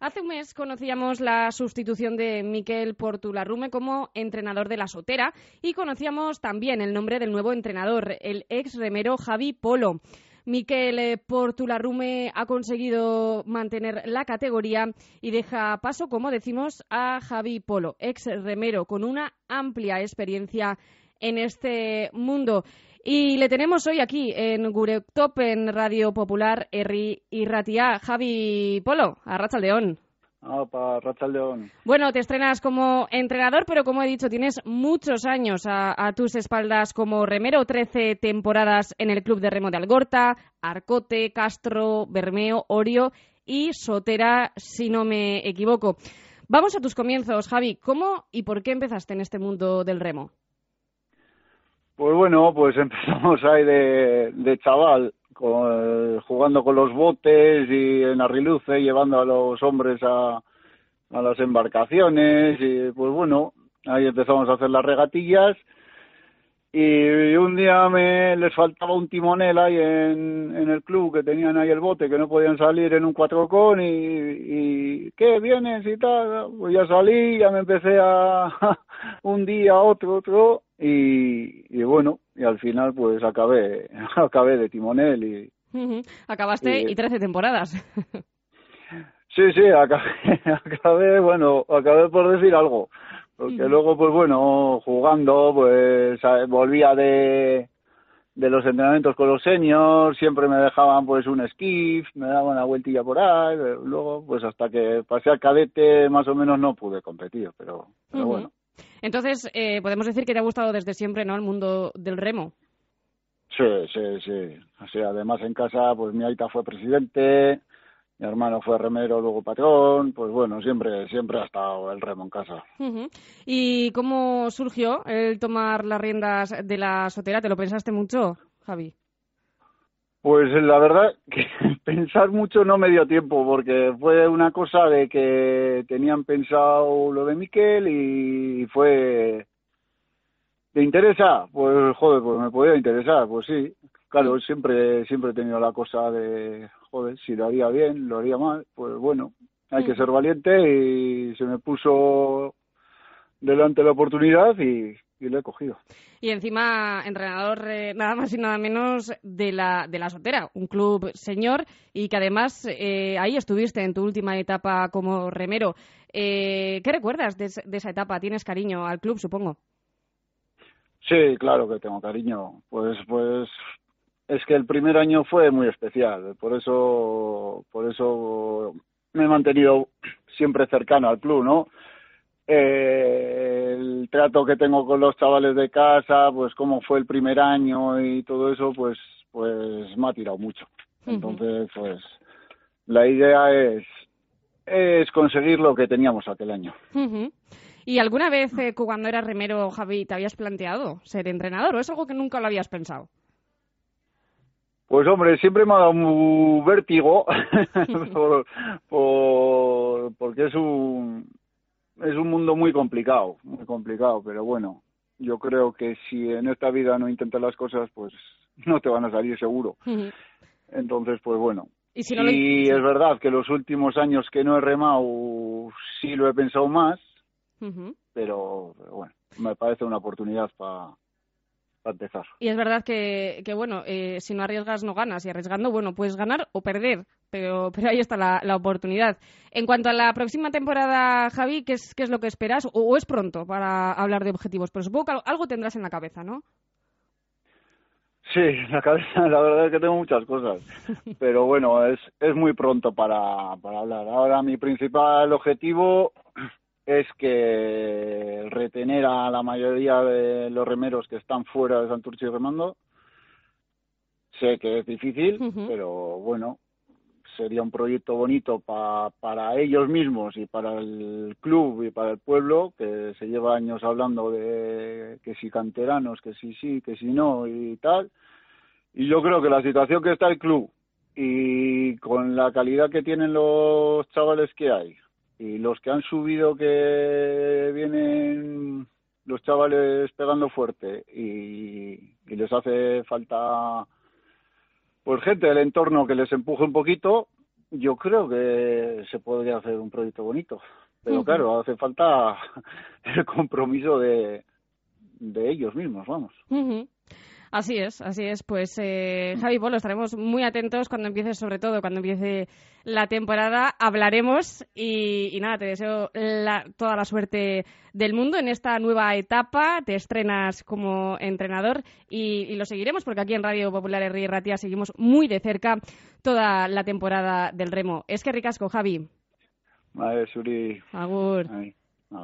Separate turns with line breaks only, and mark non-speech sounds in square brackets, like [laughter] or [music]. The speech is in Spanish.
Hace un mes conocíamos la sustitución de Miquel Portularrume como entrenador de la Sotera y conocíamos también el nombre del nuevo entrenador, el ex remero Javi Polo. Miquel eh, Portularrume ha conseguido mantener la categoría y deja paso, como decimos, a Javi Polo, ex remero con una amplia experiencia en este mundo. Y le tenemos hoy aquí en Top en Radio Popular, Erri y Ratia. Javi Polo, a Rachaldeón.
Ah, para Rachaldeón.
Bueno, te estrenas como entrenador, pero como he dicho, tienes muchos años a, tus espaldas como remero, 13 temporadas en el Club de Remo de Algorta, Arcote, Castro, Bermeo, Orio y Sotera, si no me equivoco. Vamos a tus comienzos, Javi. ¿Cómo y por qué empezaste en este mundo del remo?
Bueno, pues [laughs] empezamos ahí de, chaval, con, jugando con los botes y en Arriluce, llevando a los hombres a, a las embarcaciones y pues bueno, ahí empezamos a hacer las regatillas y un día me les faltaba un timonel ahí en, en el club que tenían ahí el bote que no podían salir en un cuatro con y, y ¿qué vienes y tal? Pues ya salí, ya me empecé a [laughs] un día, otro, otro y, y bueno, y al final pues acabé, [laughs] acabé de timonel y...
Acabaste y, trece temporadas. [laughs]
sí, sí, acabé, acabé, bueno, acabé por decir algo porque luego pues bueno jugando pues volvía de de los entrenamientos con los seniors siempre me dejaban pues un skiff me daban una vueltilla por ahí luego pues hasta que pasé al cadete más o menos no pude competir pero, pero bueno.
Entonces eh, podemos decir que te ha gustado desde siempre no el mundo del remo.
Sí sí sí. O sea además en casa pues mi aita fue presidente mi hermano fue remero, luego patrón, pues bueno, siempre, siempre ha estado el remo en casa.
¿Y cómo surgió el tomar las riendas de la sotera? ¿Te lo pensaste mucho, Javi?
Pues la verdad que [laughs] pensar mucho no me dio tiempo, porque fue una cosa de que tenían pensado lo de Miquel y fue... ¿Te interesa? Pues joder, pues me podía interesar, pues sí. Claro, siempre, siempre he tenido la cosa de, joder, si lo haría bien, lo haría mal, pues bueno, hay que mm. ser valiente y se me puso delante la oportunidad y, lo he cogido.
Y encima, entrenador eh, nada más y nada menos de la, de la Sotera, un club señor y que además eh, ahí estuviste en tu última etapa como remero. Eh, ¿Qué recuerdas de, de, esa etapa? ¿Tienes cariño al club, supongo?
Sí, claro que tengo cariño. Pues, pues es que el primer año fue muy especial, por eso, por eso me he mantenido siempre cercano al club, ¿no? Eh, el trato que tengo con los chavales de casa, pues cómo fue el primer año y todo eso, pues, pues me ha tirado mucho. Entonces, pues, la idea es, es conseguir lo que teníamos aquel año.
¿Y alguna vez eh, cuando eras remero, Javi, te habías planteado ser entrenador o es algo que nunca lo habías pensado?
Pues hombre, siempre me ha dado un vértigo [laughs] por, porque es un es un mundo muy complicado, muy complicado, pero bueno, yo creo que si en esta vida no intentas las cosas, pues no te van a salir seguro. [laughs] Entonces, pues bueno. Y, si es verdad que los últimos años que no he remado sí lo he pensado más, pero bueno, me parece una oportunidad para empezar.
Y es verdad que, que bueno, eh, si no arriesgas no ganas y arriesgando, bueno, puedes ganar o perder, pero, pero ahí está la, la oportunidad. En cuanto a la próxima temporada, Javi, ¿qué es, qué es lo que esperas? O, es pronto para hablar de objetivos? Pero supongo que algo tendrás en la cabeza, ¿no?
Sí, en la cabeza la verdad es que tengo muchas cosas, [laughs] pero bueno, es, es muy pronto para, para hablar. Ahora mi principal objetivo es que retener a la mayoría de los remeros que están fuera de Santurce y remando. Sé que es difícil, pero bueno, sería un proyecto bonito para ellos mismos y para el club y para el pueblo, que se lleva años hablando de que si canteranos, que si sí, que si no y tal. Y yo creo que la situación que está el club y con la calidad que tienen los chavales que hay, y los que han subido que vienen los chavales pegando fuerte y, les hace falta pues gente del entorno que les empuje un poquito yo creo que se podría hacer un proyecto bonito. Pero claro, hace falta [laughs] el compromiso de, de ellos mismos, vamos.
Así es, así es. Pues eh, Javi Polo, estaremos muy atentos cuando empiece, sobre todo cuando empiece la temporada. Hablaremos y, nada, te deseo toda la suerte del mundo en esta nueva etapa. Te estrenas como entrenador y, lo seguiremos porque aquí en Radio Popular y Ratia seguimos muy de cerca toda la temporada del remo. Es que ricasco, Javi.
Vale, Suri.
Agur.